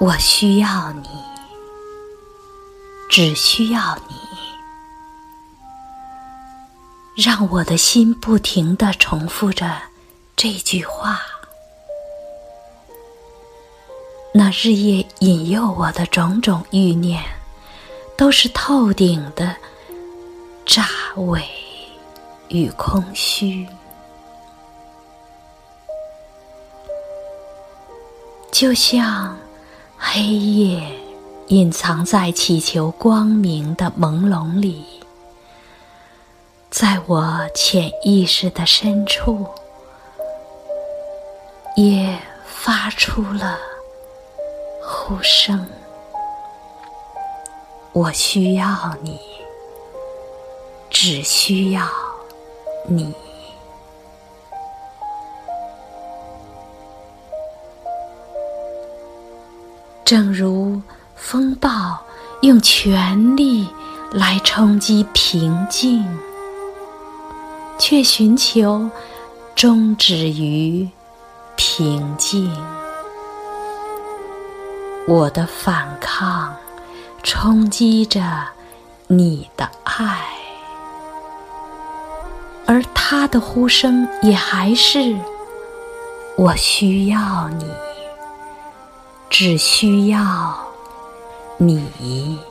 我需要你，只需要你，让我的心不停的重复着这句话。那日夜引诱我的种种欲念，都是透顶的诈伪与空虚，就像黑夜隐藏在祈求光明的朦胧里，在我潜意识的深处，也发出了。呼声，我需要你，只需要你。正如风暴用全力来冲击平静，却寻求终止于平静。我的反抗冲击着你的爱，而他的呼声也还是我需要你，只需要你。